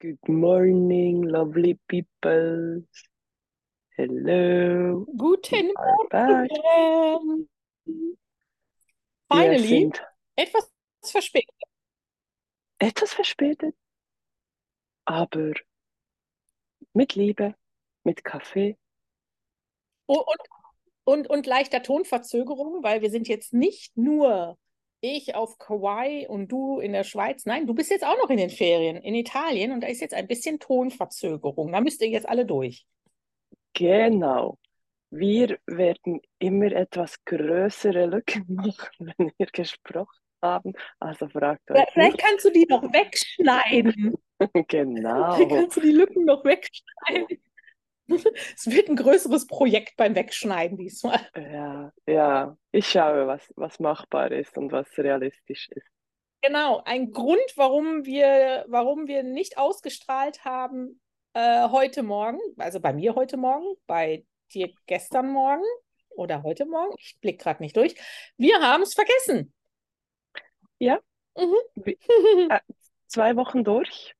Good morning, lovely people. Hello. Guten. Morgen. Finally, etwas verspätet. etwas verspätet, aber mit Liebe, mit Kaffee. Und, und, und, und leichter Tonverzögerung, weil wir sind jetzt nicht nur ich auf Kauai und du in der Schweiz. Nein, du bist jetzt auch noch in den Ferien in Italien und da ist jetzt ein bisschen Tonverzögerung. Da müsst ihr jetzt alle durch. Genau. Wir werden immer etwas größere Lücken machen, wenn wir gesprochen haben. Also fragt Ja, euch Vielleicht nicht. kannst du die noch wegschneiden. Vielleicht Genau. kannst du die Lücken noch wegschneiden. Es wird ein größeres Projekt beim Wegschneiden diesmal. Ja, ja. Ich schaue, was, was machbar ist und was realistisch ist. Genau, ein Grund, warum wir, warum wir nicht ausgestrahlt haben äh, heute Morgen, also bei mir heute Morgen, bei dir gestern Morgen oder heute Morgen, ich blicke gerade nicht durch. Wir haben es vergessen. Ja, Mhm. Wie- äh, zwei Wochen durch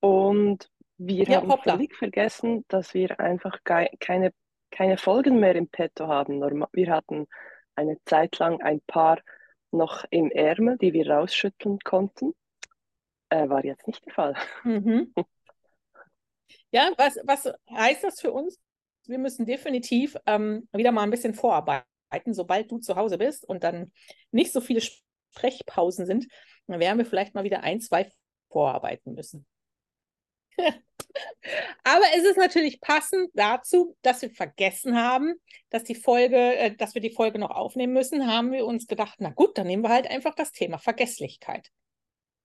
und wir Ja, haben hoppla. völlig vergessen, dass wir einfach kei- keine, keine Folgen mehr im Petto haben. Wir hatten eine Zeit lang ein paar noch im Ärmel, die wir rausschütteln konnten. Äh, war jetzt nicht der Fall. Mhm. Ja, was, was heißt das für uns? Wir müssen definitiv ähm, wieder mal ein bisschen vorarbeiten, sobald du zu Hause bist und dann nicht so viele Sprechpausen sind, dann werden wir vielleicht mal wieder ein, zwei vorarbeiten müssen. Aber es ist natürlich passend dazu, dass wir vergessen haben, dass die Folge, äh, dass wir die Folge noch aufnehmen müssen, haben wir uns gedacht, na gut, dann nehmen wir halt einfach das Thema Vergesslichkeit.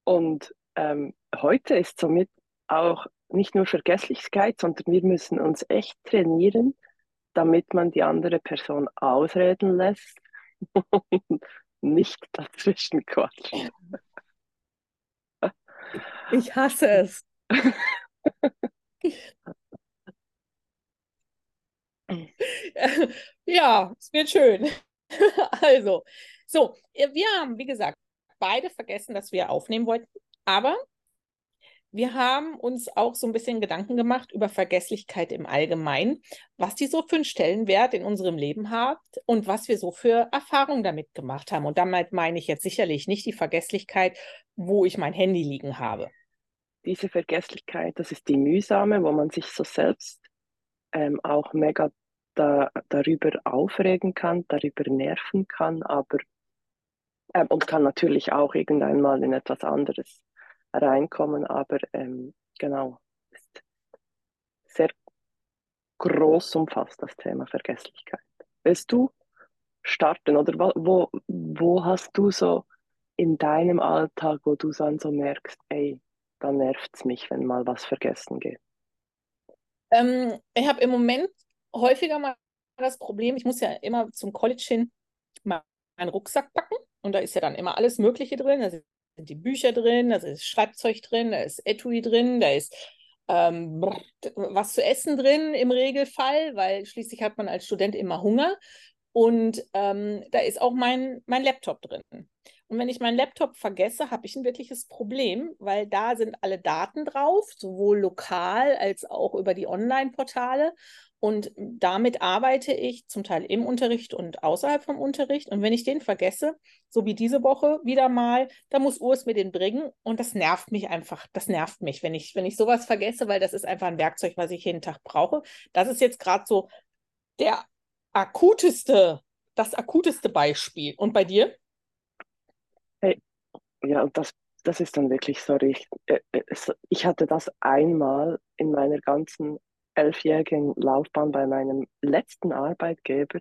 Und ähm, heute ist somit auch nicht nur Vergesslichkeit, sondern wir müssen uns echt trainieren, damit man die andere Person ausreden lässt und nicht dazwischen quatscht. Ich hasse es. Ja, es wird schön. Also, so, wir haben, wie gesagt, beide vergessen, dass wir aufnehmen wollten, aber wir haben uns auch so ein bisschen Gedanken gemacht über Vergesslichkeit im Allgemeinen, was die so für einen Stellenwert in unserem Leben hat und was wir so für Erfahrungen damit gemacht haben. Und damit meine ich jetzt sicherlich nicht die Vergesslichkeit, wo ich mein Handy liegen habe. Diese Vergesslichkeit, das ist die mühsame, wo man sich so selbst ähm, auch mega da, darüber aufregen kann, darüber nerven kann, aber ähm, und kann natürlich auch irgendwann mal in etwas anderes reinkommen, aber ähm, genau, ist sehr groß umfasst das Thema Vergesslichkeit. Willst du starten oder wo, wo, wo hast du so in deinem Alltag, wo du dann so merkst, ey, da nervt es mich, wenn mal was vergessen geht? Ähm, ich habe im Moment häufiger mal das Problem, ich muss ja immer zum College hin mal einen Rucksack packen und da ist ja dann immer alles Mögliche drin. Da sind die Bücher drin, da ist Schreibzeug drin, da ist Etui drin, da ist ähm, was zu essen drin im Regelfall, weil schließlich hat man als Student immer Hunger. Und ähm, da ist auch mein, mein Laptop drin. Und wenn ich meinen Laptop vergesse, habe ich ein wirkliches Problem, weil da sind alle Daten drauf, sowohl lokal als auch über die Online-Portale. Und damit arbeite ich zum Teil im Unterricht und außerhalb vom Unterricht. Und wenn ich den vergesse, so wie diese Woche wieder mal, da muss Urs mir den bringen. Und das nervt mich einfach. Das nervt mich, wenn ich, wenn ich sowas vergesse, weil das ist einfach ein Werkzeug, was ich jeden Tag brauche. Das ist jetzt gerade so der akuteste, das akuteste Beispiel. Und bei dir? Ja, und das, das ist dann wirklich richtig. äh, äh, so- Ich hatte das einmal in meiner ganzen elfjährigen Laufbahn bei meinem letzten Arbeitgeber,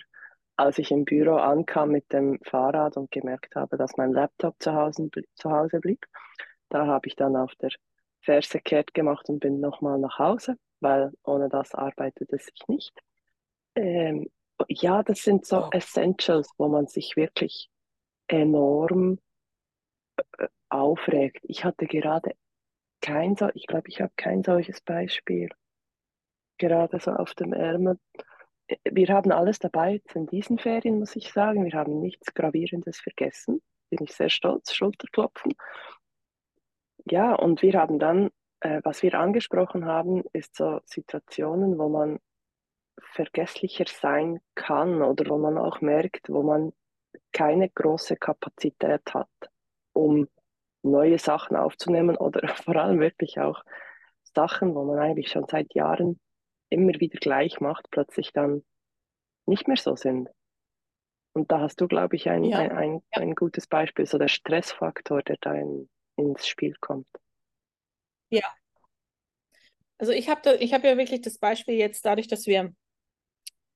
als ich im Büro ankam mit dem Fahrrad und gemerkt habe, dass mein Laptop zu Hause, zu Hause blieb. Da habe ich dann auf der Ferse kehrt gemacht und bin nochmal nach Hause, weil ohne das arbeitet es sich nicht. Ähm, ja, das sind so Oh. Essentials, wo man sich wirklich enorm aufregt. Ich hatte gerade kein so, ich glaube, ich habe kein solches Beispiel gerade so auf dem Ärmel. Wir haben alles dabei in diesen Ferien, muss ich sagen. Wir haben nichts Gravierendes vergessen. Bin ich sehr stolz, Schulterklopfen. Ja, und wir haben dann äh, was wir angesprochen haben, ist so Situationen, wo man vergesslicher sein kann oder wo man auch merkt, wo man keine große Kapazität hat, um neue Sachen aufzunehmen oder vor allem wirklich auch Sachen, wo man eigentlich schon seit Jahren immer wieder gleich macht, plötzlich dann nicht mehr so sind. Und da hast du, glaube ich, ein, ja. ein, ein, ja. ein, gutes Beispiel, so der Stressfaktor, der da in, ins Spiel kommt. Ja. Also ich habe hab ja wirklich das Beispiel jetzt dadurch, dass wir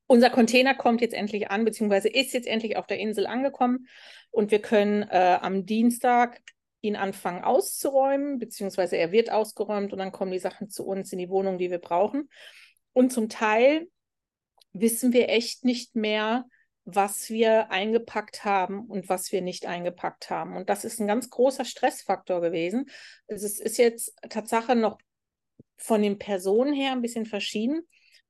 unser Container kommt jetzt endlich an, beziehungsweise ist jetzt endlich auf der Insel angekommen und wir können äh, am Dienstag ihn anfangen auszuräumen, beziehungsweise er wird ausgeräumt und dann kommen die Sachen zu uns in die Wohnung, die wir brauchen. Und zum Teil wissen wir echt nicht mehr, was wir eingepackt haben und was wir nicht eingepackt haben. Und das ist ein ganz großer Stressfaktor gewesen. Es ist jetzt Tatsache noch von den Personen her ein bisschen verschieden.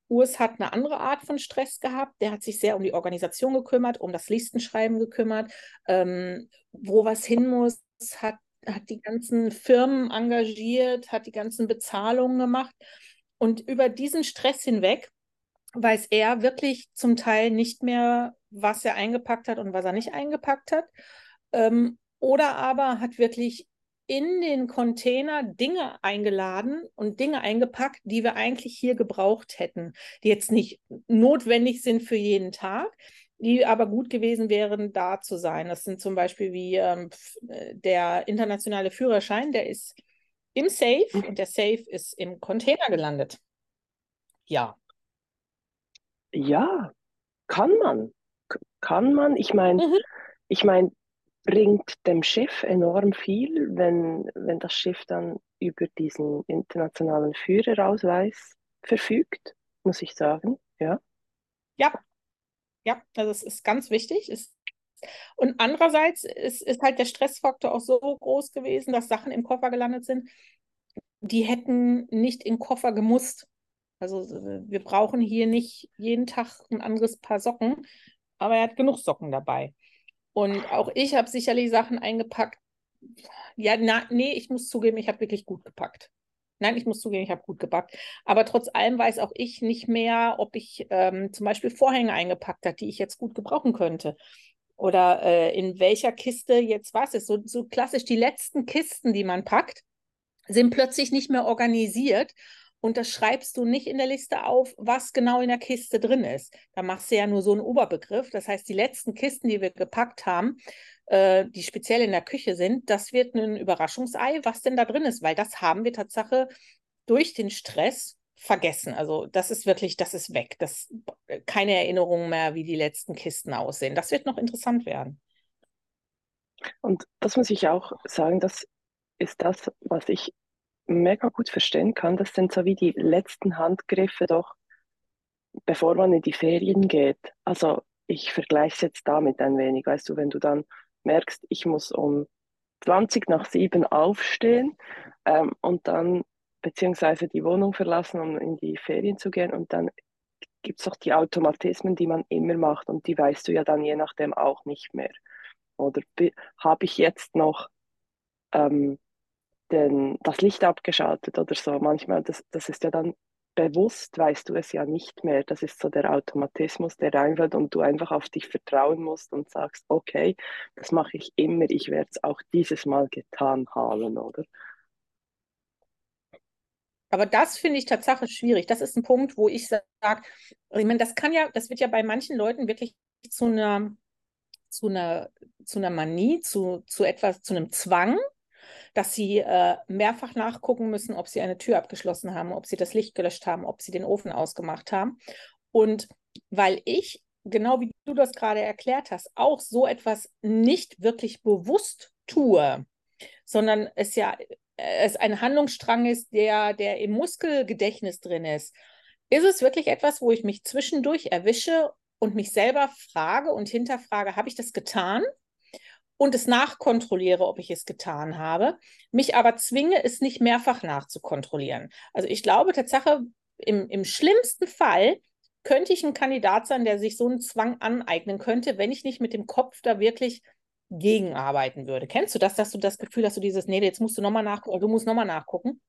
Urs hat eine andere Art von Stress gehabt. Der hat sich sehr um die Organisation gekümmert, um das Listenschreiben gekümmert, ähm, wo was hin muss, hat, hat die ganzen Firmen engagiert, hat die ganzen Bezahlungen gemacht. Und über diesen Stress hinweg weiß er wirklich zum Teil nicht mehr, was er eingepackt hat und was er nicht eingepackt hat. Ähm, oder aber hat wirklich in den Container Dinge eingeladen und Dinge eingepackt, die wir eigentlich hier gebraucht hätten, die jetzt nicht notwendig sind für jeden Tag, die aber gut gewesen wären, da zu sein. Das sind zum Beispiel wie ähm, äh, der internationale Führerschein, der ist im Safe mhm. und der Safe ist im Container gelandet. Ja. Ja, kann man. Kann man. Ich meine, mhm. ich meine, bringt dem Schiff enorm viel, wenn, wenn das Schiff dann über diesen internationalen Führerausweis verfügt, muss ich sagen. Ja. Ja, ja, also es ist ganz wichtig. Ist, und andererseits ist, ist halt der Stressfaktor auch so groß gewesen, dass Sachen im Koffer gelandet sind, die hätten nicht im Koffer gemusst. Also wir brauchen hier nicht jeden Tag ein anderes Paar Socken, aber er hat genug Socken dabei. Und auch ich habe sicherlich Sachen eingepackt. Ja, na, nee, ich muss zugeben, ich habe wirklich gut gepackt. Nein, ich muss zugeben, ich habe gut gepackt. Aber trotz allem weiß auch ich nicht mehr, ob ich ähm, zum Beispiel Vorhänge eingepackt habe, die ich jetzt gut gebrauchen könnte. Oder äh, in welcher Kiste jetzt was ist. So, so klassisch, die letzten Kisten, die man packt, sind plötzlich nicht mehr organisiert und das schreibst du nicht in der Liste auf, was genau in der Kiste drin ist. Da machst du ja nur so einen Oberbegriff. Das heißt, die letzten Kisten, die wir gepackt haben, äh, die speziell in der Küche sind, das wird ein Überraschungsei, was denn da drin ist, weil das haben wir Tatsache durch den Stress vergessen. Also das ist wirklich, das ist weg. Das keine Erinnerung mehr, wie die letzten Kisten aussehen. Das wird noch interessant werden. Und das muss ich auch sagen, das ist das, was ich mega gut verstehen kann. Das sind so wie die letzten Handgriffe doch, bevor man in die Ferien geht. Also ich vergleiche es jetzt damit ein wenig. Weißt du, wenn du dann merkst, ich muss um 20 nach 7 aufstehen ähm, und dann beziehungsweise die Wohnung verlassen, um in die Ferien zu gehen und dann gibt es doch die Automatismen, die man immer macht und die weißt du ja dann je nachdem auch nicht mehr. Oder habe ich jetzt noch ähm, den, das Licht abgeschaltet oder so. Manchmal, das, das ist ja dann bewusst, weißt du es ja nicht mehr. Das ist so der Automatismus, der reinfällt und du einfach auf dich vertrauen musst und sagst, okay, das mache ich immer, ich werde es auch dieses Mal getan haben, oder? Aber das finde ich tatsächlich schwierig. Das ist ein Punkt, wo ich sage, ich meine, das kann ja, das wird ja bei manchen Leuten wirklich zu einer, zu einer, zu einer Manie, zu, zu etwas, zu einem Zwang, dass sie äh, mehrfach nachgucken müssen, ob sie eine Tür abgeschlossen haben, ob sie das Licht gelöscht haben, ob sie den Ofen ausgemacht haben. Und weil ich, genau wie du das gerade erklärt hast, auch so etwas nicht wirklich bewusst tue, sondern es ja es ein Handlungsstrang ist, der, der im Muskelgedächtnis drin ist, ist es wirklich etwas, wo ich mich zwischendurch erwische und mich selber frage und hinterfrage, habe ich das getan? und es nachkontrolliere, ob ich es getan habe, mich aber zwinge, es nicht mehrfach nachzukontrollieren. Also ich glaube Tatsache, im, im schlimmsten Fall könnte ich ein Kandidat sein, der sich so einen Zwang aneignen könnte, wenn ich nicht mit dem Kopf da wirklich gegenarbeiten würde. Kennst du das, dass du das Gefühl hast, du dieses, nee, jetzt musst du nochmal nachgucken, du musst nochmal nachgucken?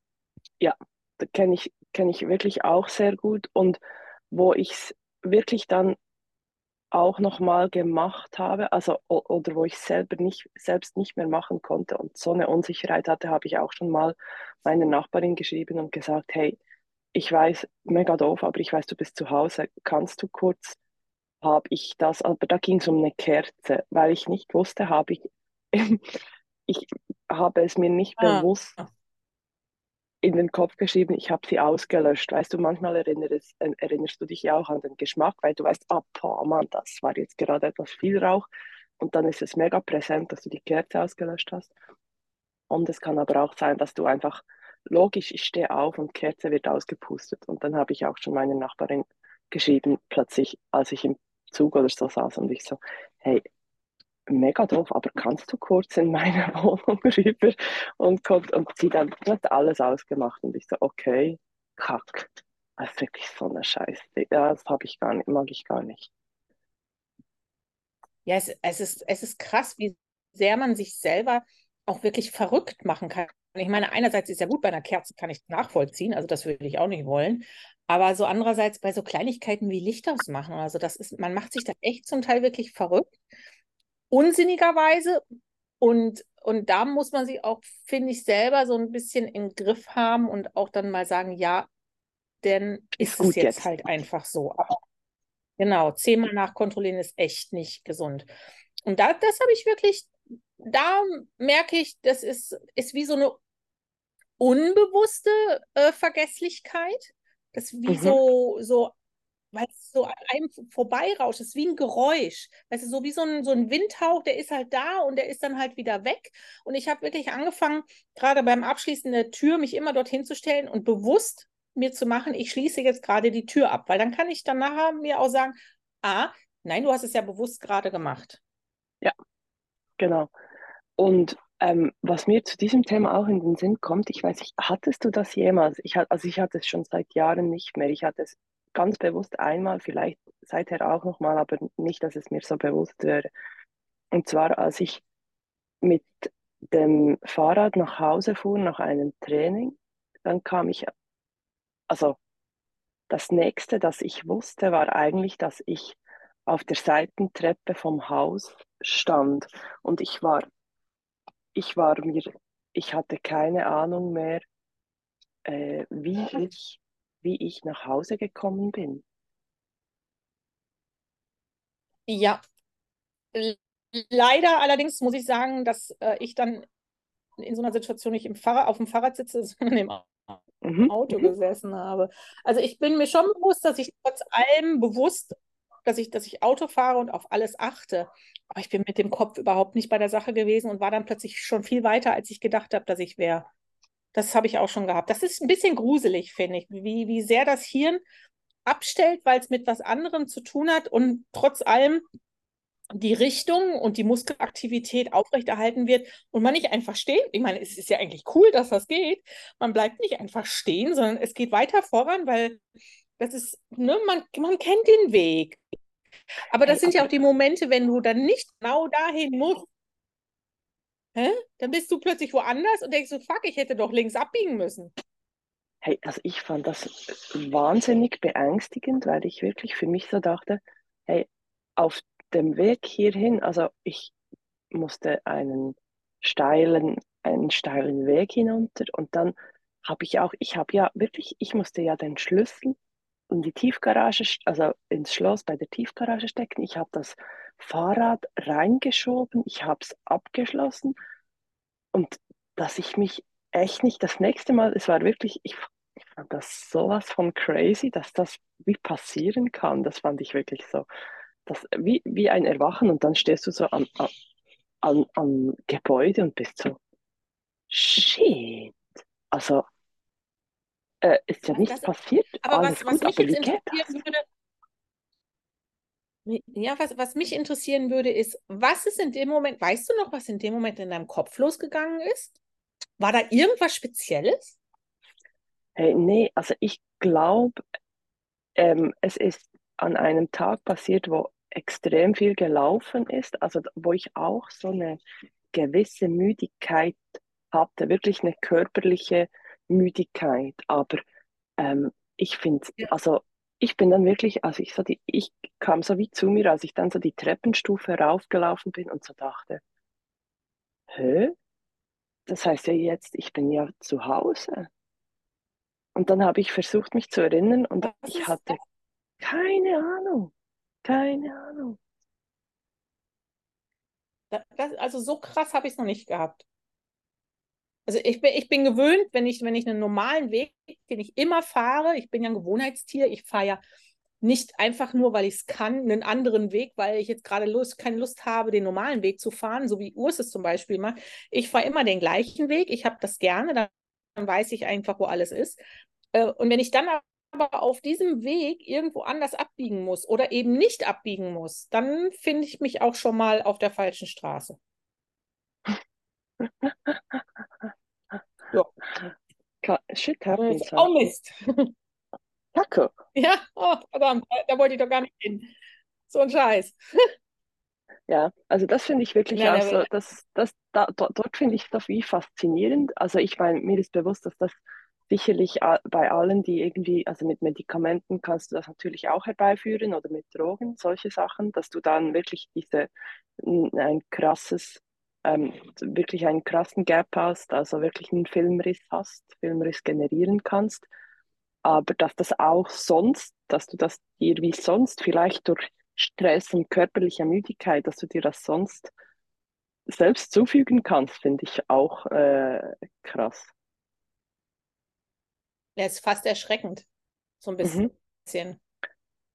ja, kenne ich, kenn ich wirklich auch sehr gut. Und wo ich es wirklich dann auch nochmal gemacht habe, also oder wo ich selber nicht, selbst nicht mehr machen konnte und so eine Unsicherheit hatte, habe ich auch schon mal meiner Nachbarin geschrieben und gesagt, hey, ich weiß, mega doof, aber ich weiß, du bist zu Hause, kannst du kurz, habe ich das, aber da ging es um eine Kerze, weil ich nicht wusste, habe ich, ich habe es mir nicht ah. bewusst in den Kopf geschrieben, ich habe sie ausgelöscht. Weißt du, manchmal erinnerst, äh, erinnerst du dich ja auch an den Geschmack, weil du weißt, ah, boah, Mann, das war jetzt gerade etwas viel Rauch. Und dann ist es mega präsent, dass du die Kerze ausgelöscht hast. Und es kann aber auch sein, dass du einfach, logisch, ich stehe auf und Kerze wird ausgepustet. Und dann habe ich auch schon meine Nachbarin geschrieben, plötzlich, als ich im Zug oder so saß und ich so, hey, mega doof, aber kannst du kurz in meine Wohnung rüber? Und, kommt, und sie dann hat alles ausgemacht und ich so, okay, kack. Das ist wirklich so eine Scheiße. Ja, das habe ich gar nicht, mag ich gar nicht. Ja, es, es, ist, es ist krass, wie sehr man sich selber auch wirklich verrückt machen kann. Ich meine, einerseits ist ja gut, bei einer Kerze kann ich nachvollziehen, also das würde ich auch nicht wollen. Aber so andererseits bei so Kleinigkeiten wie Licht ausmachen, also das ist, man macht sich da echt zum Teil wirklich verrückt unsinnigerweise. Und, und da muss man sich auch, finde ich, selber so ein bisschen im Griff haben und auch dann mal sagen, ja, denn ist, ist es jetzt, jetzt, halt einfach so. Aber genau, zehnmal nachkontrollieren ist echt nicht gesund. Und da, das habe ich wirklich, da merke ich, das ist, ist wie so eine unbewusste äh, Vergesslichkeit. Das ist wie mhm. so, so weil es so an einem vorbeirauscht. Es ist wie ein Geräusch. Weißt du, so wie so ein, so ein Windhauch, der ist halt da und der ist dann halt wieder weg. Und ich habe wirklich angefangen, gerade beim Abschließen der Tür, mich immer dorthin zu stellen und bewusst mir zu machen, ich schließe jetzt gerade die Tür ab. Weil dann kann ich dann nachher mir auch sagen, ah, nein, du hast es ja bewusst gerade gemacht. Ja, genau. Und ähm, was mir zu diesem Thema auch in den Sinn kommt, ich weiß nicht, hattest du das jemals? Ich, also ich hatte es schon seit Jahren nicht mehr. Ich hatte es ganz bewusst einmal, vielleicht seither auch nochmal, aber nicht, dass es mir so bewusst wäre. Und zwar, als ich mit dem Fahrrad nach Hause fuhr nach einem Training, dann kam ich, also das nächste, das ich wusste, war eigentlich, dass ich auf der Seitentreppe vom Haus stand und ich war, ich war mir, ich hatte keine Ahnung mehr, äh, wie ich wie ich nach Hause gekommen bin? Ja, leider allerdings muss ich sagen, dass äh, ich dann in so einer Situation nicht im Fahrrad, auf dem Fahrrad sitze, sondern im mhm. Auto mhm. gesessen habe. Also ich bin mir schon bewusst, dass ich trotz allem bewusst, dass ich, dass ich Auto fahre und auf alles achte. Aber ich bin mit dem Kopf überhaupt nicht bei der Sache gewesen und war dann plötzlich schon viel weiter, als ich gedacht habe, dass ich wäre. Das habe ich auch schon gehabt. Das ist ein bisschen gruselig, finde ich, wie, wie sehr das Hirn abstellt, weil es mit was anderem zu tun hat und trotz allem die Richtung und die Muskelaktivität aufrechterhalten wird und man nicht einfach steht. Ich meine, es ist ja eigentlich cool, dass das geht. Man bleibt nicht einfach stehen, sondern es geht weiter voran, weil das ist, ne, man, man kennt den Weg. Aber das sind ja auch die Momente, wenn du dann nicht genau dahin musst, Hä? Dann bist du plötzlich woanders und denkst so, fuck, ich hätte doch links abbiegen müssen. Hey, also ich fand das wahnsinnig beängstigend, weil ich wirklich für mich so dachte, hey, auf dem Weg hierhin, also ich musste einen steilen, einen steilen Weg hinunter und dann habe ich auch, ich habe ja wirklich, ich musste ja den Schlüssel in die Tiefgarage, also ins Schloss bei der Tiefgarage stecken. Ich habe das Fahrrad reingeschoben, ich habe es abgeschlossen und dass ich mich echt nicht das nächste Mal, es war wirklich, ich, ich fand das sowas von crazy, dass das wie passieren kann. Das fand ich wirklich so, das, wie, wie ein Erwachen und dann stehst du so am, am, am Gebäude und bist so, shit. Also, äh, ist ja nichts das, passiert. Aber Alles was, was gut, mich aber jetzt interessieren würde, ja, was, was mich interessieren würde, ist, was ist in dem Moment, weißt du noch, was in dem Moment in deinem Kopf losgegangen ist? War da irgendwas Spezielles? Hey, nee, also ich glaube, ähm, es ist an einem Tag passiert, wo extrem viel gelaufen ist, also wo ich auch so eine gewisse Müdigkeit hatte, wirklich eine körperliche Müdigkeit, aber ähm, ich finde, Ja. also ich bin dann wirklich, also ich so die, ich kam so wie zu mir, als ich dann so die Treppenstufe raufgelaufen bin und so dachte, hä? Das heißt ja jetzt, ich bin ja zu Hause. Und dann habe ich versucht, mich zu erinnern und Was ich hatte keine Ahnung, keine Ahnung. Das, also so krass habe ich es noch nicht gehabt. Also ich bin, ich bin gewöhnt, wenn ich, wenn ich einen normalen Weg, den ich immer fahre, ich bin ja ein Gewohnheitstier, ich fahre ja nicht einfach nur, weil ich es kann, einen anderen Weg, weil ich jetzt gerade Lust, keine Lust habe, den normalen Weg zu fahren, so wie Urs es zum Beispiel macht. Ich fahre immer den gleichen Weg, ich habe das gerne, dann, weiß ich einfach, wo alles ist. Äh, und wenn ich dann aber auf diesem Weg irgendwo anders abbiegen muss oder eben nicht abbiegen muss, dann finde ich mich auch schon mal auf der falschen Straße. Ja. Shit Äh, happens. Oh Mist. Taco. Ja, oh, verdammt, da wollte ich doch gar nicht hin. So ein Scheiß. Ja, also das finde ich wirklich Nein, auch so, aber das, das, da, dort, finde ich das wie faszinierend. Also ich meine, mir ist bewusst, dass das sicherlich a- bei allen, die irgendwie, also mit Medikamenten kannst du das natürlich auch herbeiführen oder mit Drogen, solche Sachen, dass du dann wirklich diese, ein krasses, ähm, wirklich einen krassen Gap hast, also wirklich einen Filmriss hast, Filmriss generieren kannst. Aber dass das auch sonst, dass du das dir wie sonst vielleicht durch Stress und körperliche Müdigkeit, dass du dir das sonst selbst zufügen kannst, finde ich auch äh, krass. er ist fast erschreckend. So ein Mhm.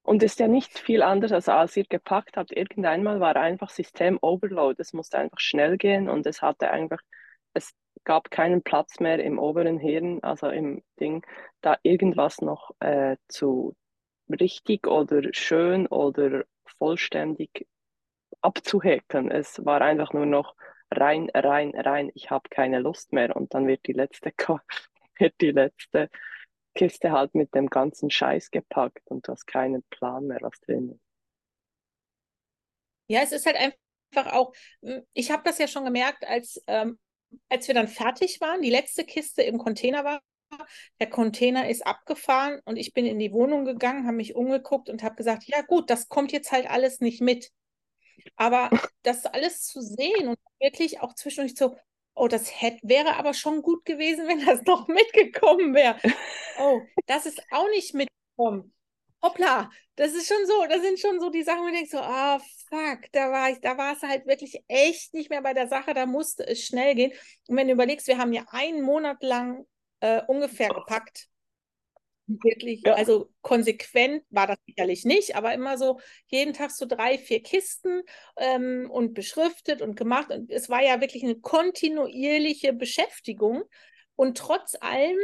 Und ist ja nicht viel anders, als als ihr gepackt habt. Irgendeinmal war einfach System Overload. Es musste einfach schnell gehen und es hatte einfach, es gab keinen Platz mehr im oberen Hirn, also im Ding, da irgendwas noch äh, zu richtig oder schön oder vollständig abzuhäkeln. Es war einfach nur noch rein, rein, rein. Ich habe keine Lust mehr und dann wird die letzte, wird die letzte Kiste halt mit dem ganzen Scheiß gepackt und du hast keinen Plan mehr, was drin ist. Ja, es ist halt einfach auch, hm, ich habe das ja schon gemerkt, als, ähm, als wir dann fertig waren, die letzte Kiste im Container war, der Container ist abgefahren und ich bin in die Wohnung gegangen, habe mich umgeguckt und habe gesagt, ja gut, das kommt jetzt halt alles nicht mit. Aber das alles zu sehen und wirklich auch zwischendurch so, oh, das hätte, wäre aber schon gut gewesen, wenn das noch mitgekommen wäre. Oh, das ist auch nicht mitgekommen. Hoppla, das ist schon so, das sind schon so die Sachen, wo du denkst so, ah, fuck, da war ich, da war es halt wirklich echt nicht mehr bei der Sache, da musste es schnell gehen. Und wenn du überlegst, wir haben ja einen Monat lang äh, ungefähr gepackt. Wirklich, Ja. also konsequent war das sicherlich nicht, aber immer so jeden Tag so drei, vier Kisten ähm, und beschriftet und gemacht. Und es war ja wirklich eine kontinuierliche Beschäftigung. Und trotz allem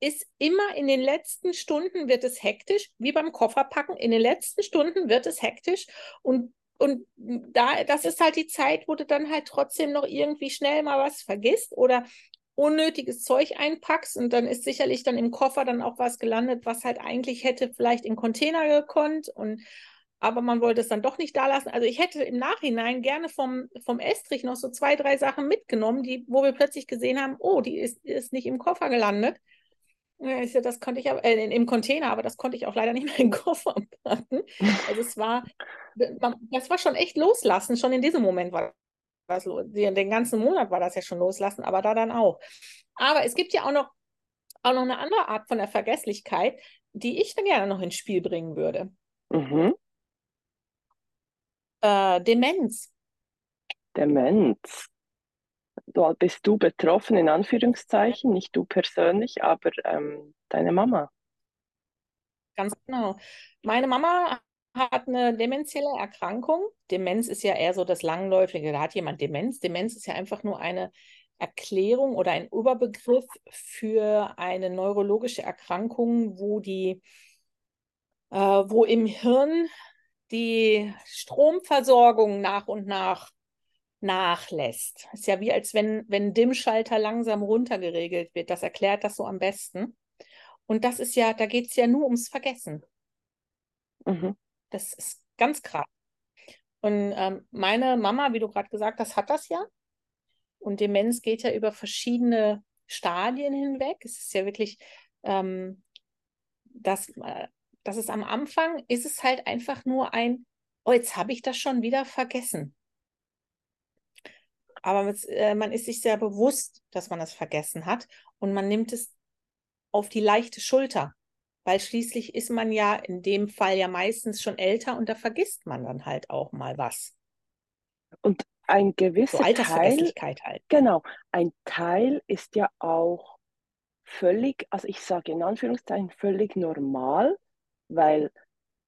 ist immer in den letzten Stunden wird es hektisch, wie beim Kofferpacken. In den letzten Stunden wird es hektisch und und da, das ist halt die Zeit, wo du dann halt trotzdem noch irgendwie schnell mal was vergisst oder unnötiges Zeug einpackst und dann ist sicherlich dann im Koffer dann auch was gelandet, was halt eigentlich hätte vielleicht in Container gekonnt und aber man wollte es dann doch nicht da lassen. Also ich hätte im Nachhinein gerne vom, vom Estrich noch so zwei, drei Sachen mitgenommen, die, wo wir plötzlich gesehen haben, oh, die ist, ist nicht im Koffer gelandet. Das konnte ich aber, äh, im Container, aber das konnte ich auch leider nicht mehr in Koffer packen. Also es war, das war schon echt loslassen, schon in diesem Moment war das los. Den, den ganzen Monat war das ja schon loslassen, aber da dann auch. Aber es gibt ja auch noch, auch noch eine andere Art von der Vergesslichkeit, die ich dann gerne noch ins Spiel bringen würde. Mhm. Äh, Demenz. Demenz. Du, bist du betroffen, in Anführungszeichen, nicht du persönlich, aber ähm, deine Mama. Ganz genau. Meine Mama hat eine demenzielle Erkrankung. Demenz ist ja eher so das Langläufige. Da hat jemand Demenz. Demenz ist ja einfach nur eine Erklärung oder ein Überbegriff für eine neurologische Erkrankung, wo die, äh, wo im Hirn die Stromversorgung nach und nach nachlässt. Ist ja wie als wenn, wenn Dimmschalter langsam runtergeregelt wird. Das erklärt das so am besten. Und das ist ja, da geht es ja nur ums Vergessen. Mhm. Das ist ganz krass. Und ähm, meine Mama, wie du gerade gesagt hast, hat das ja. Und Demenz geht ja über verschiedene Stadien hinweg. Es ist ja wirklich, ähm, dass, äh, dass es am Anfang ist es halt einfach nur ein, oh, jetzt habe ich das schon wieder vergessen. Aber mit, äh, man ist sich sehr bewusst, dass man das vergessen hat und man nimmt es auf die leichte Schulter, weil schließlich ist man ja in dem Fall ja meistens schon älter und da vergisst man dann halt auch mal was. Und ein gewisser so Altersvergesslichkeit Teil, halt. Genau, ein Teil ist ja auch völlig, also ich sage in Anführungszeichen völlig normal, weil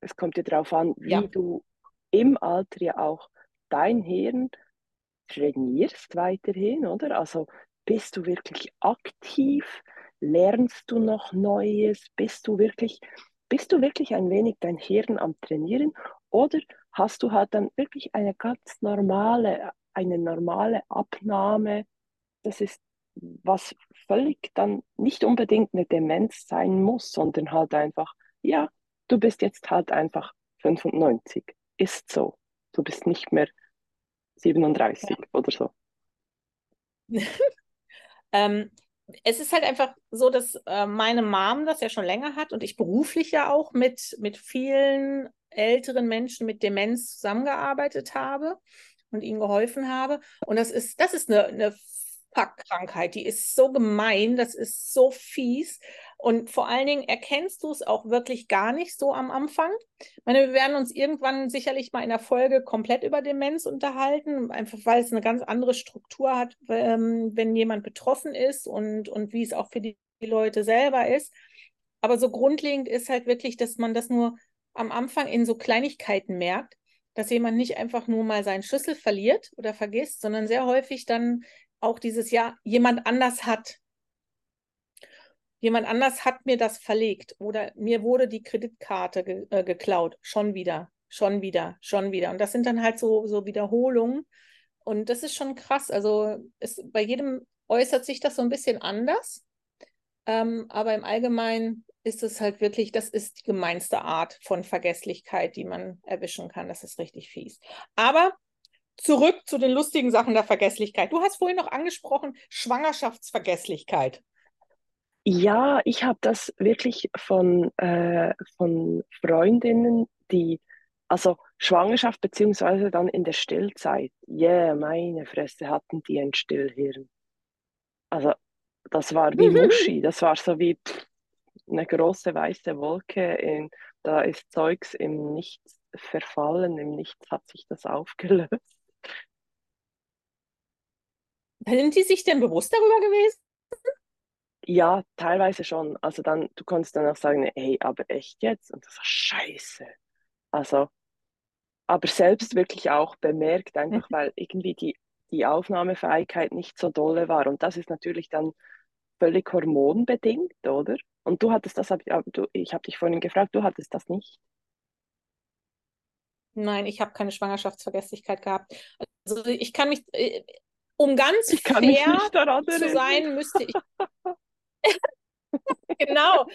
es kommt ja darauf an, wie ja. du im Alter ja auch dein Hirn trainierst weiterhin, oder? Also bist du wirklich aktiv? Lernst du noch Neues? Bist du wirklich, bist du wirklich ein wenig dein Hirn am Trainieren? Oder hast du halt dann wirklich eine ganz normale, eine normale Abnahme? Das ist was völlig dann nicht unbedingt eine Demenz sein muss, sondern halt einfach, ja, du bist jetzt halt einfach 95. Ist so. Du bist nicht mehr 37 ja. oder so. ähm, es ist halt einfach so, dass äh, meine Mom das ja schon länger hat und ich beruflich ja auch mit, mit vielen älteren Menschen mit Demenz zusammengearbeitet habe und ihnen geholfen habe. Und das ist, das ist eine, eine Packkrankheit, die ist so gemein, das ist so fies. Und vor allen Dingen erkennst du es auch wirklich gar nicht so am Anfang. Ich meine, wir werden uns irgendwann sicherlich mal in der Folge komplett über Demenz unterhalten, einfach weil es eine ganz andere Struktur hat, ähm, wenn jemand betroffen ist und, und wie es auch für die, die Leute selber ist. Aber so grundlegend ist halt wirklich, dass man das nur am Anfang in so Kleinigkeiten merkt, dass jemand nicht einfach nur mal seinen Schlüssel verliert oder vergisst, sondern sehr häufig dann auch dieses Jahr jemand anders hat. Jemand anders hat mir das verlegt oder mir wurde die Kreditkarte ge äh, geklaut. Schon wieder, schon wieder, schon wieder. Und das sind dann halt so, so Wiederholungen. Und das ist schon krass. Also es, bei jedem äußert sich das so ein bisschen anders. Ähm, aber im Allgemeinen ist es halt wirklich, das ist die gemeinste Art von Vergesslichkeit, die man erwischen kann. Das ist richtig fies. Aber zurück zu den lustigen Sachen der Vergesslichkeit. Du hast vorhin noch angesprochen, Schwangerschaftsvergesslichkeit. Ja, ich habe das wirklich von, äh, von Freundinnen, die, also Schwangerschaft beziehungsweise dann in der Stillzeit, yeah, meine Fresse, hatten die ein Stillhirn. Also das war wie Muschi, das war so wie pff, eine große weiße Wolke, in, da ist Zeugs im Nichts verfallen, im Nichts hat sich das aufgelöst. Sind die sich denn bewusst darüber gewesen? Ja, teilweise schon. Also dann, du konntest dann auch sagen, hey, aber echt jetzt? Und das war scheiße. Also, aber selbst wirklich auch bemerkt, einfach mhm. weil irgendwie die, die Aufnahmefähigkeit nicht so dolle war. Und das ist natürlich dann völlig hormonbedingt, oder? Und du hattest das, ich habe dich vorhin gefragt, du hattest das nicht. Nein, ich habe keine Schwangerschaftsvergesslichkeit gehabt. Also ich kann mich, äh, um ganz ich fair zu sein, müsste ich. genau.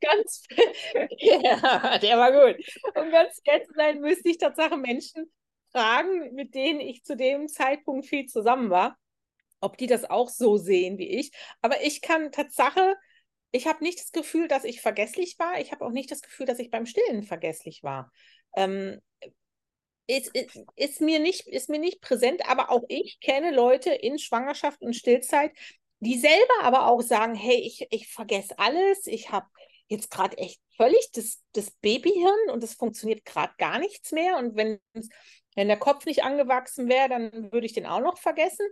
ganz, ja, der war gut. Um ganz fair zu sein, müsste ich tatsächlich Menschen fragen, mit denen ich zu dem Zeitpunkt viel zusammen war, ob die das auch so sehen wie ich. Aber ich kann Tatsache, ich habe nicht das Gefühl, dass ich vergesslich war. Ich habe auch nicht das Gefühl, dass ich beim Stillen vergesslich war. Ähm, ist, ist, ist, mir nicht, ist mir nicht präsent, aber auch ich kenne Leute in Schwangerschaft und Stillzeit, die selber aber auch sagen, hey, ich, ich vergesse alles, ich habe jetzt gerade echt völlig das, das Babyhirn und es funktioniert gerade gar nichts mehr. Und wenn, wenn der Kopf nicht angewachsen wäre, dann würde ich den auch noch vergessen.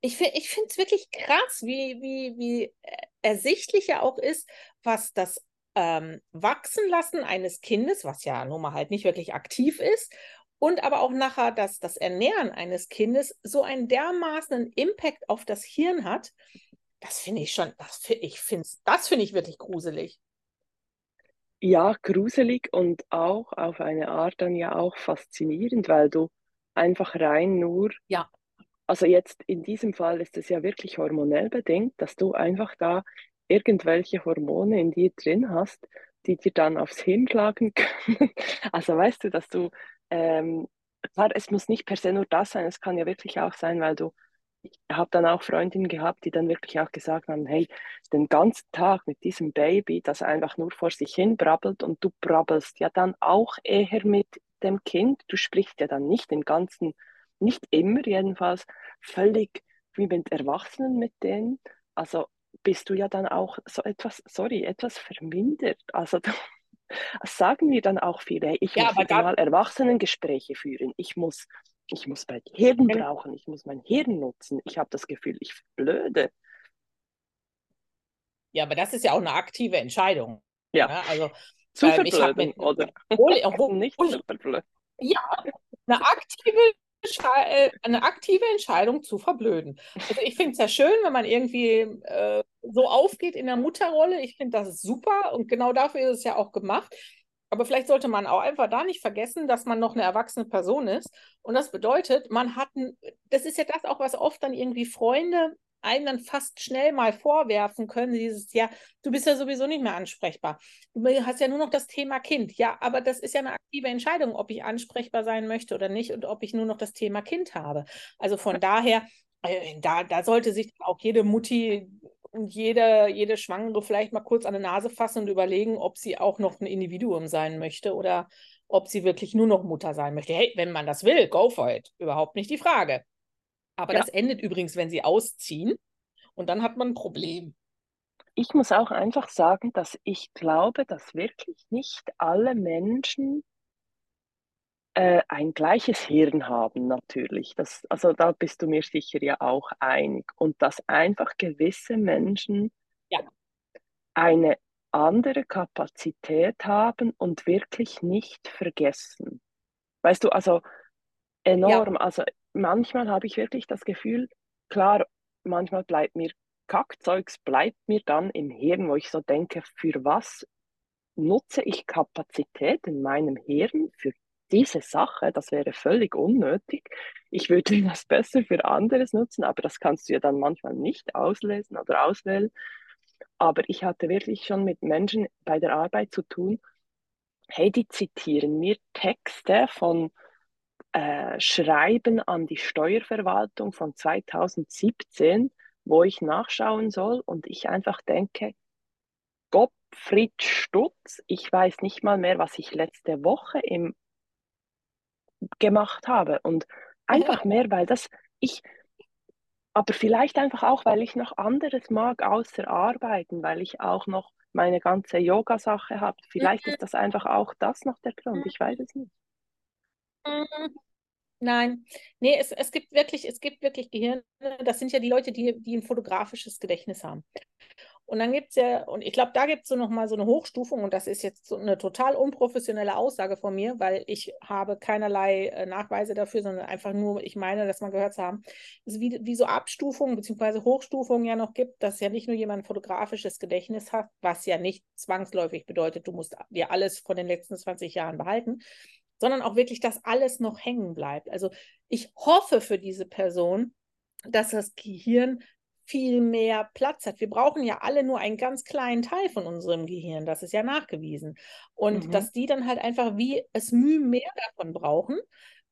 Ich, ich finde es wirklich krass, wie, wie, wie ersichtlich ja auch ist, was das ähm, Wachsen lassen eines Kindes, was ja nun mal halt nicht wirklich aktiv ist, und aber auch nachher dass das Ernähren eines Kindes so einen dermaßen Impact auf das Hirn hat, das finde ich schon, das, ich find's, das finde ich wirklich gruselig. Ja, gruselig und auch auf eine Art dann ja auch faszinierend, weil du einfach rein nur, ja. also jetzt in diesem Fall ist es ja wirklich hormonell bedingt, dass du einfach da irgendwelche Hormone in dir drin hast, die dir dann aufs Hirn schlagen können. Also weißt du, dass du, ähm, klar, es muss nicht per se nur das sein, es kann ja wirklich auch sein, weil du ich habe dann auch Freundinnen gehabt, die dann wirklich auch gesagt haben, hey, den ganzen Tag mit diesem Baby, das einfach nur vor sich hin brabbelt und du brabbelst ja dann auch eher mit dem Kind. Du sprichst ja dann nicht den ganzen, nicht immer jedenfalls, völlig wie mit Erwachsenen mit denen. Also bist du ja dann auch so etwas, sorry, etwas vermindert. Also das sagen wir dann auch viele, ich ja, muss mal Erwachsenengespräche führen. Ich muss, ich muss mein Hirn brauchen, ich muss mein Hirn nutzen. Ich habe das Gefühl, ich blöde. Ja, aber das ist ja auch eine aktive Entscheidung. Ja. ne? also zu ähm, verblöden, oder? Obwohl, obwohl, nicht zu verblöden. Ja, eine aktive eine aktive Entscheidung zu verblöden. Also ich finde es ja schön, wenn man irgendwie äh, so aufgeht in der Mutterrolle. Ich finde, das super und genau dafür ist es ja auch gemacht. Aber vielleicht sollte man auch einfach da nicht vergessen, dass man noch eine erwachsene Person ist. Und das bedeutet, man hat, ein, das ist ja das auch, was oft dann irgendwie Freunde einem dann fast schnell mal vorwerfen können, dieses, ja, du bist ja sowieso nicht mehr ansprechbar. Du hast ja nur noch das Thema Kind. Ja, aber das ist ja eine aktive Entscheidung, ob ich ansprechbar sein möchte oder nicht und ob ich nur noch das Thema Kind habe. Also von daher, äh, da, da sollte sich auch jede Mutti und jede, jede Schwangere vielleicht mal kurz an die Nase fassen und überlegen, ob sie auch noch ein Individuum sein möchte oder ob sie wirklich nur noch Mutter sein möchte. Hey, wenn man das will, go for it. Überhaupt nicht die Frage. Aber ja. das endet übrigens, wenn sie ausziehen. Und dann hat man ein Problem. Ich muss auch einfach sagen, dass ich glaube, dass wirklich nicht alle Menschen äh, ein gleiches Hirn haben, natürlich. Das, also da bist du mir sicher ja auch einig. Und dass einfach gewisse Menschen ja. eine andere Kapazität haben und wirklich nicht vergessen. Weißt du, also enorm. Ja. Also manchmal habe ich wirklich das Gefühl, klar, manchmal bleibt mir Kackzeugs, bleibt mir dann im Hirn, wo ich so denke, für was nutze ich Kapazität in meinem Hirn für diese Sache? Das wäre völlig unnötig. Ich würde das besser für anderes nutzen, aber das kannst du ja dann manchmal nicht auslesen oder auswählen. Aber ich hatte wirklich schon mit Menschen bei der Arbeit zu tun, hey, die zitieren mir Texte von äh, Schreiben an die Steuerverwaltung von 2017, wo ich nachschauen soll und ich einfach denke, Gottfried Stutz, ich weiß nicht mal mehr, was ich letzte Woche im gemacht habe und einfach mehr, weil das ich aber vielleicht einfach auch, weil ich noch anderes mag außer arbeiten, weil ich auch noch meine ganze Yoga-Sache habe. Vielleicht ist das einfach auch das noch der Grund. Ich weiß es nicht. Mhm. Nein, nee, es, es gibt wirklich, es gibt wirklich Gehirne, das sind ja die Leute, die, die ein fotografisches Gedächtnis haben. Und dann gibt es ja, und ich glaube, da gibt es so nochmal so eine Hochstufung, und das ist jetzt so eine total unprofessionelle Aussage von mir, weil ich habe keinerlei äh, Nachweise dafür, sondern einfach nur, ich meine, dass man gehört zu haben, ist wie, wie so Abstufungen bzw. Hochstufungen ja noch gibt, dass ja nicht nur jemand ein fotografisches Gedächtnis hat, was ja nicht zwangsläufig bedeutet, du musst dir alles von den letzten 20 Jahren behalten, sondern auch wirklich, dass alles noch hängen bleibt. Also ich hoffe für diese Person, dass das Gehirn viel mehr Platz hat. Wir brauchen ja alle nur einen ganz kleinen Teil von unserem Gehirn, das ist ja nachgewiesen. Und mhm. dass die dann halt einfach wie es Mühe mehr davon brauchen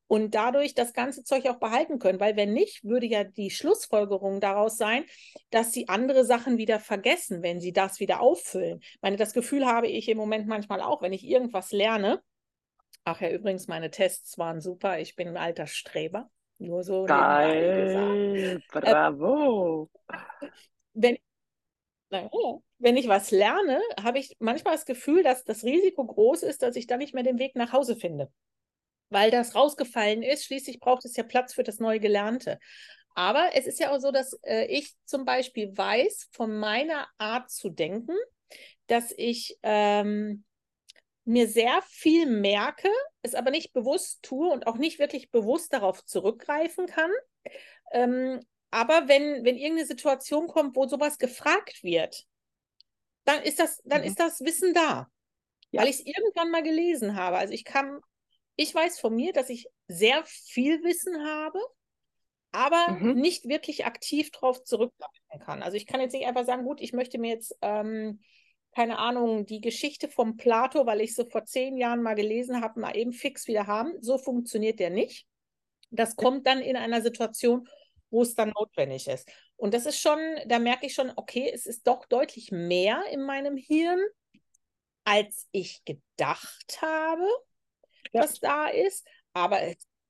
und dadurch das ganze Zeug auch behalten können. Weil wenn nicht, würde ja die Schlussfolgerung daraus sein, dass sie andere Sachen wieder vergessen, wenn sie das wieder auffüllen. Ich meine, das Gefühl habe ich im Moment manchmal auch, wenn ich irgendwas lerne Ach ja, übrigens, meine Tests waren super. Ich bin ein alter Streber. Nur so Geil, bravo. Äh, wenn, wenn ich was lerne, habe ich manchmal das Gefühl, dass das Risiko groß ist, dass ich dann nicht mehr den Weg nach Hause finde. Weil das rausgefallen ist. Schließlich braucht es ja Platz für das neue Gelernte. Aber es ist ja auch so, dass äh, ich zum Beispiel weiß, von meiner Art zu denken, dass ich ähm, mir sehr viel merke, es aber nicht bewusst tue und auch nicht wirklich bewusst darauf zurückgreifen kann. Ähm, aber wenn, wenn irgendeine Situation kommt, wo sowas gefragt wird, dann ist das, dann mhm. ist das Wissen da. Ja. Weil ich es irgendwann mal gelesen habe. Also ich kann, ich weiß von mir, dass ich sehr viel Wissen habe, aber mhm. nicht wirklich aktiv darauf zurückgreifen kann. Also ich kann jetzt nicht einfach sagen, gut, ich möchte mir jetzt ähm, keine Ahnung, die Geschichte vom Plato, weil ich sie vor zehn Jahren mal gelesen habe, mal eben fix wieder haben. So funktioniert der nicht. Das kommt dann in einer Situation, wo es dann notwendig ist. Und das ist schon, da merke ich schon, okay, es ist doch deutlich mehr in meinem Hirn, als ich gedacht habe, ja. was da ist. Aber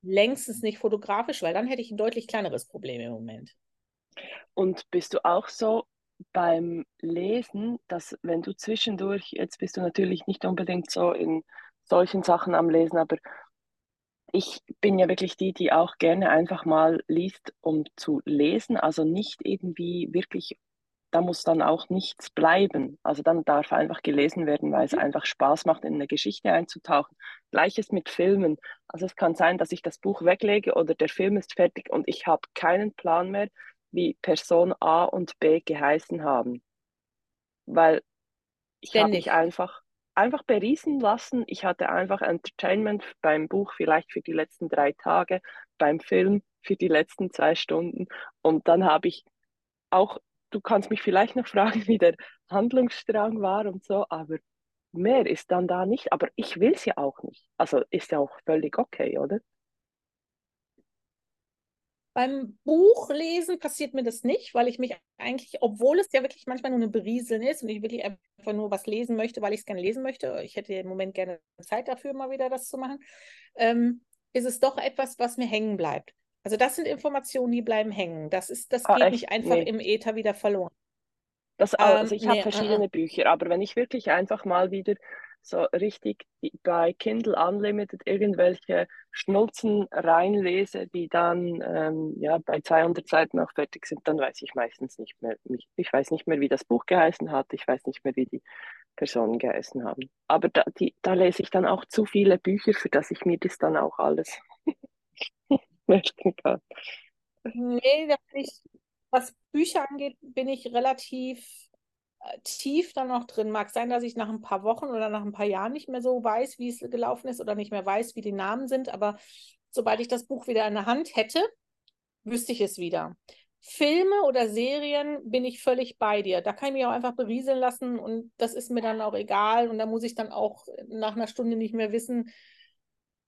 längstens nicht fotografisch, weil dann hätte ich ein deutlich kleineres Problem im Moment. Und bist du auch so beim Lesen, dass wenn du zwischendurch, jetzt bist du natürlich nicht unbedingt so in solchen Sachen am Lesen, aber ich bin ja wirklich die, die auch gerne einfach mal liest, um zu lesen, also nicht irgendwie wirklich, da muss dann auch nichts bleiben. Also dann darf einfach gelesen werden, weil es mhm. einfach Spaß macht, in eine Geschichte einzutauchen. Gleiches mit Filmen. Also es kann sein, dass ich das Buch weglege oder der Film ist fertig und ich habe keinen Plan mehr, wie Person A und B geheißen haben. Weil ich habe mich einfach einfach beriesen lassen. Ich hatte einfach Entertainment beim Buch vielleicht für die letzten drei Tage, beim Film für die letzten zwei Stunden. Und dann habe ich auch, du kannst mich vielleicht noch fragen, wie der Handlungsstrang war und so, aber mehr ist dann da nicht. Aber ich will es ja auch nicht. Also ist ja auch völlig okay, oder? Beim Buchlesen passiert mir das nicht, weil ich mich eigentlich, obwohl es ja wirklich manchmal nur ein Berieseln ist und ich wirklich einfach nur was lesen möchte, weil ich es gerne lesen möchte, ich hätte im Moment gerne Zeit dafür, mal wieder das zu machen, ähm, ist es doch etwas, was mir hängen bleibt. Also das sind Informationen, die bleiben hängen. Das ist, das oh, geht echt? nicht einfach nee. im Äther wieder verloren. Das, also ich ähm, habe nee, verschiedene uh, Bücher, aber wenn ich wirklich einfach mal wieder so richtig bei Kindle Unlimited irgendwelche Schnulzen reinlese, die dann ähm, ja, bei 200 Seiten auch fertig sind, dann weiß ich meistens nicht mehr. Ich weiß nicht mehr, wie das Buch geheißen hat, ich weiß nicht mehr, wie die Personen geheißen haben. Aber da, die, da lese ich dann auch zu viele Bücher, für das ich mir das dann auch alles merken kann. Nee, ich, was Bücher angeht, bin ich relativ tief dann noch drin. Mag sein, dass ich nach ein paar Wochen oder nach ein paar Jahren nicht mehr so weiß, wie es gelaufen ist oder nicht mehr weiß, wie die Namen sind. Aber sobald ich das Buch wieder in der Hand hätte, wüsste ich es wieder. Filme oder Serien bin ich völlig bei dir. Da kann ich mich auch einfach berieseln lassen und das ist mir dann auch egal. Und da muss ich dann auch nach einer Stunde nicht mehr wissen,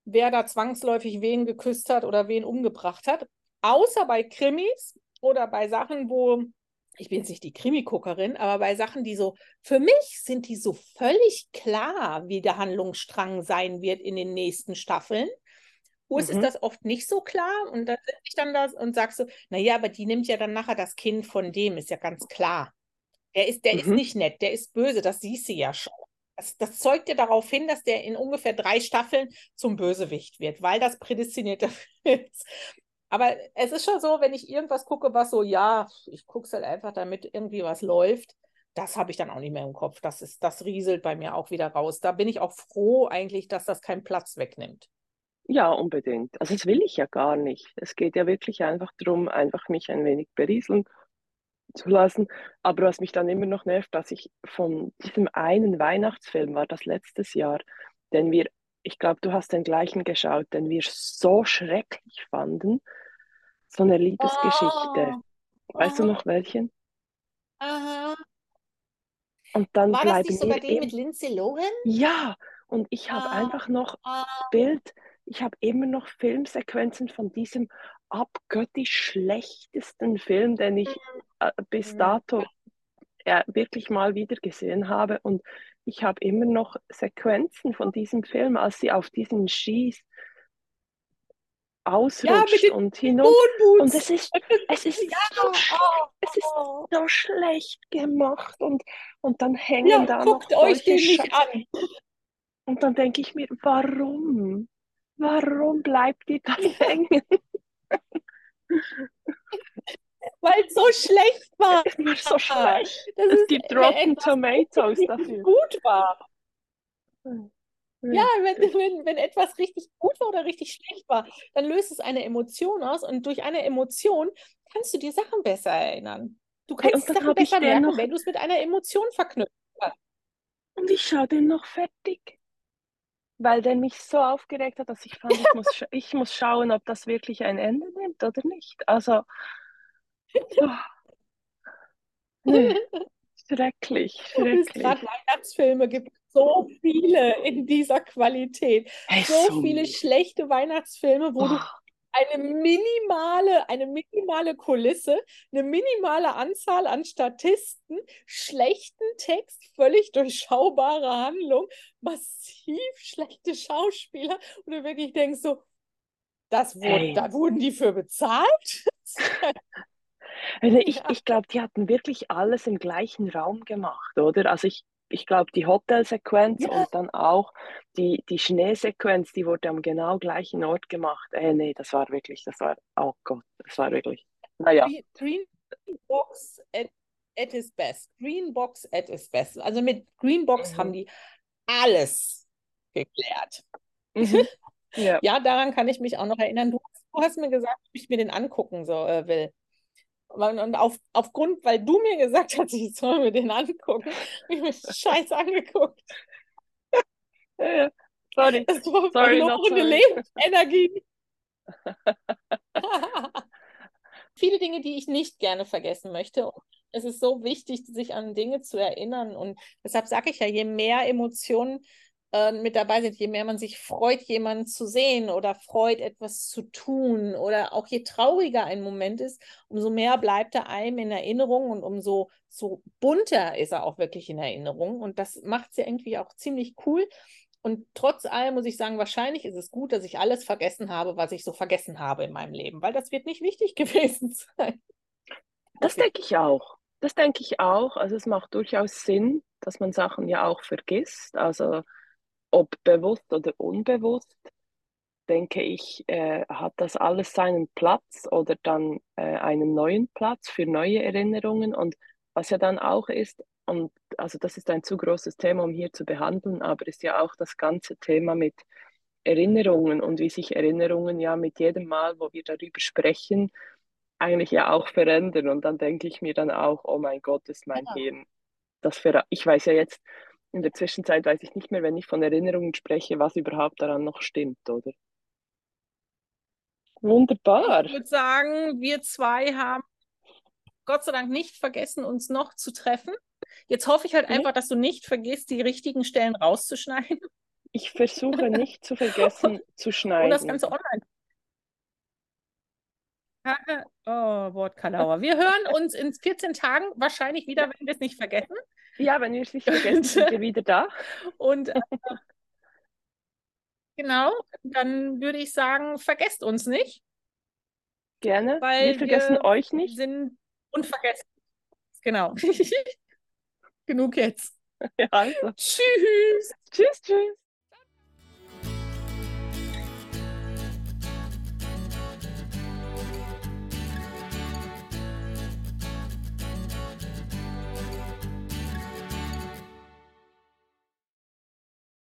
wer da zwangsläufig wen geküsst hat oder wen umgebracht hat. Außer bei Krimis oder bei Sachen, wo ich bin jetzt nicht die Krimi-Guckerin, aber bei Sachen, die so, für mich sind die so völlig klar, wie der Handlungsstrang sein wird in den nächsten Staffeln. Urs mhm. ist das oft nicht so klar und dann sitze ich dann da und sage so, naja, aber die nimmt ja dann nachher das Kind von dem, ist ja ganz klar. Der ist, der mhm. ist nicht nett, der ist böse, das siehst du ja schon. Das, das, zeugt ja darauf hin, dass der in ungefähr drei Staffeln zum Bösewicht wird, weil das prädestiniert dafür ist. Aber es ist schon so, wenn ich irgendwas gucke, was so, ja, ich gucke es halt einfach, damit irgendwie was läuft, das habe ich dann auch nicht mehr im Kopf. Das, ist, das rieselt bei mir auch wieder raus. Da bin ich auch froh eigentlich, dass das keinen Platz wegnimmt. Ja, unbedingt. Also das will ich ja gar nicht. Es geht ja wirklich einfach darum, einfach mich ein wenig berieseln zu lassen. Aber was mich dann immer noch nervt, dass ich von diesem einen Weihnachtsfilm war das letztes Jahr, den wir, ich glaube, du hast den gleichen geschaut, den wir so schrecklich fanden so eine Liebesgeschichte. Oh. Weißt du noch welchen? Aha. Und dann War bleiben das nicht sogar die mit Lindsay Lohan? Ja, und ich habe ah. einfach noch ah. Bild, ich habe immer noch Filmsequenzen von diesem abgöttisch schlechtesten Film, den ich mhm. äh, bis mhm. dato äh, wirklich mal wieder gesehen habe. Und ich habe immer noch Sequenzen von diesem Film, als sie auf diesen Skis ausrutscht ja, und hin und, und es ist, es ist, ja, so, oh, es ist so schlecht gemacht und, und dann hängen ja, da guckt noch euch den nicht an. Und dann denke ich mir, warum? Warum bleibt die das hängen? Weil es so schlecht war. Es war so schlecht. Das es gibt Rotten Tomatoes dafür. Gut war. Hm. Ja, wenn, wenn, wenn etwas richtig gut war oder richtig schlecht war, dann löst es eine Emotion aus und durch eine Emotion kannst du die Sachen besser erinnern. Du kannst hey, Sachen besser merken, noch... wenn du es mit einer Emotion verknüpft hast. Und ich schaue den noch fertig. Weil der mich so aufgeregt hat, dass ich fand, ich muss, ich muss schauen, ob das wirklich ein Ende nimmt oder nicht. Also, oh. nee. schrecklich, schrecklich. Gerade Weihnachtsfilme gibt so viele in dieser Qualität. Hey, so, so, viele schlechte Weihnachtsfilme, wo oh. du eine minimale, eine minimale Kulisse, eine minimale Anzahl an Statisten, schlechten Text, völlig durchschaubare Handlung, massiv schlechte Schauspieler und du wirklich denkst so, das wurde, da wurden die für bezahlt? Also ich, ich glaube, die hatten wirklich alles im gleichen Raum gemacht, oder? Also ich, ich glaube, die Hotelsequenz ja. und dann auch die, die Schneesequenz, die wurde am genau gleichen Ort gemacht. Äh, nee, das war wirklich, das war, oh Gott, das war wirklich, naja. Green Box at, at its best. Green Box at its best. Also mit Green Box mhm. haben die alles geklärt. Mhm. Ja. ja, daran kann ich mich auch noch erinnern. Du, du hast mir gesagt, ob ich mir den angucken so, äh, will. Und auf, aufgrund, weil du mir gesagt hast, ich soll mir den angucken, habe ich mir Scheiß angeguckt. sorry. Das war sorry, verlorene Lebensenergie. Viele Dinge, die ich nicht gerne vergessen möchte. Es ist so wichtig, sich an Dinge zu erinnern. Und deshalb sage ich ja, je mehr Emotionen äh, mit dabei sind, je mehr man sich freut, jemanden zu sehen oder freut, etwas zu tun oder auch je trauriger ein Moment ist, umso mehr bleibt er einem in Erinnerung und umso so bunter ist er auch wirklich in Erinnerung. Und das macht es ja irgendwie auch ziemlich cool. Und trotz allem muss ich sagen, wahrscheinlich ist es gut, dass ich alles vergessen habe, was ich so vergessen habe in meinem Leben, weil das wird nicht wichtig gewesen sein. Das okay. denke ich auch. Das denke ich auch. Also es macht durchaus Sinn, dass man Sachen ja auch vergisst. Also ob bewusst oder unbewusst, denke ich, äh, hat das alles seinen Platz oder dann äh, einen neuen Platz für neue Erinnerungen. Und was ja dann auch ist, und also das ist ein zu großes Thema, um hier zu behandeln, aber ist ja auch das ganze Thema mit Erinnerungen und wie sich Erinnerungen ja mit jedem Mal, wo wir darüber sprechen, eigentlich ja auch verändern. Und dann denke ich mir dann auch, oh mein Gott, ist mein ja. Hirn. Das ich weiß ja jetzt, in der Zwischenzeit weiß ich nicht mehr, wenn ich von Erinnerungen spreche, was überhaupt daran noch stimmt, oder? Wunderbar. Ich würde sagen, wir zwei haben Gott sei Dank nicht vergessen, uns noch zu treffen. Jetzt hoffe ich halt mhm. einfach, dass du nicht vergisst, die richtigen Stellen rauszuschneiden. Ich versuche nicht zu vergessen zu schneiden. Und das Ganze online. Oh, Wortkalauer. Wir hören uns in 14 Tagen wahrscheinlich wieder, wenn wir es nicht vergessen. Ja, wenn wir es nicht vergessen, sind wir wieder da. Und äh, genau, dann würde ich sagen, vergesst uns nicht. Gerne. Weil wir vergessen wir euch nicht. sind unvergessen. Genau. Genug jetzt. Ja, also. Tschüss. Tschüss, tschüss.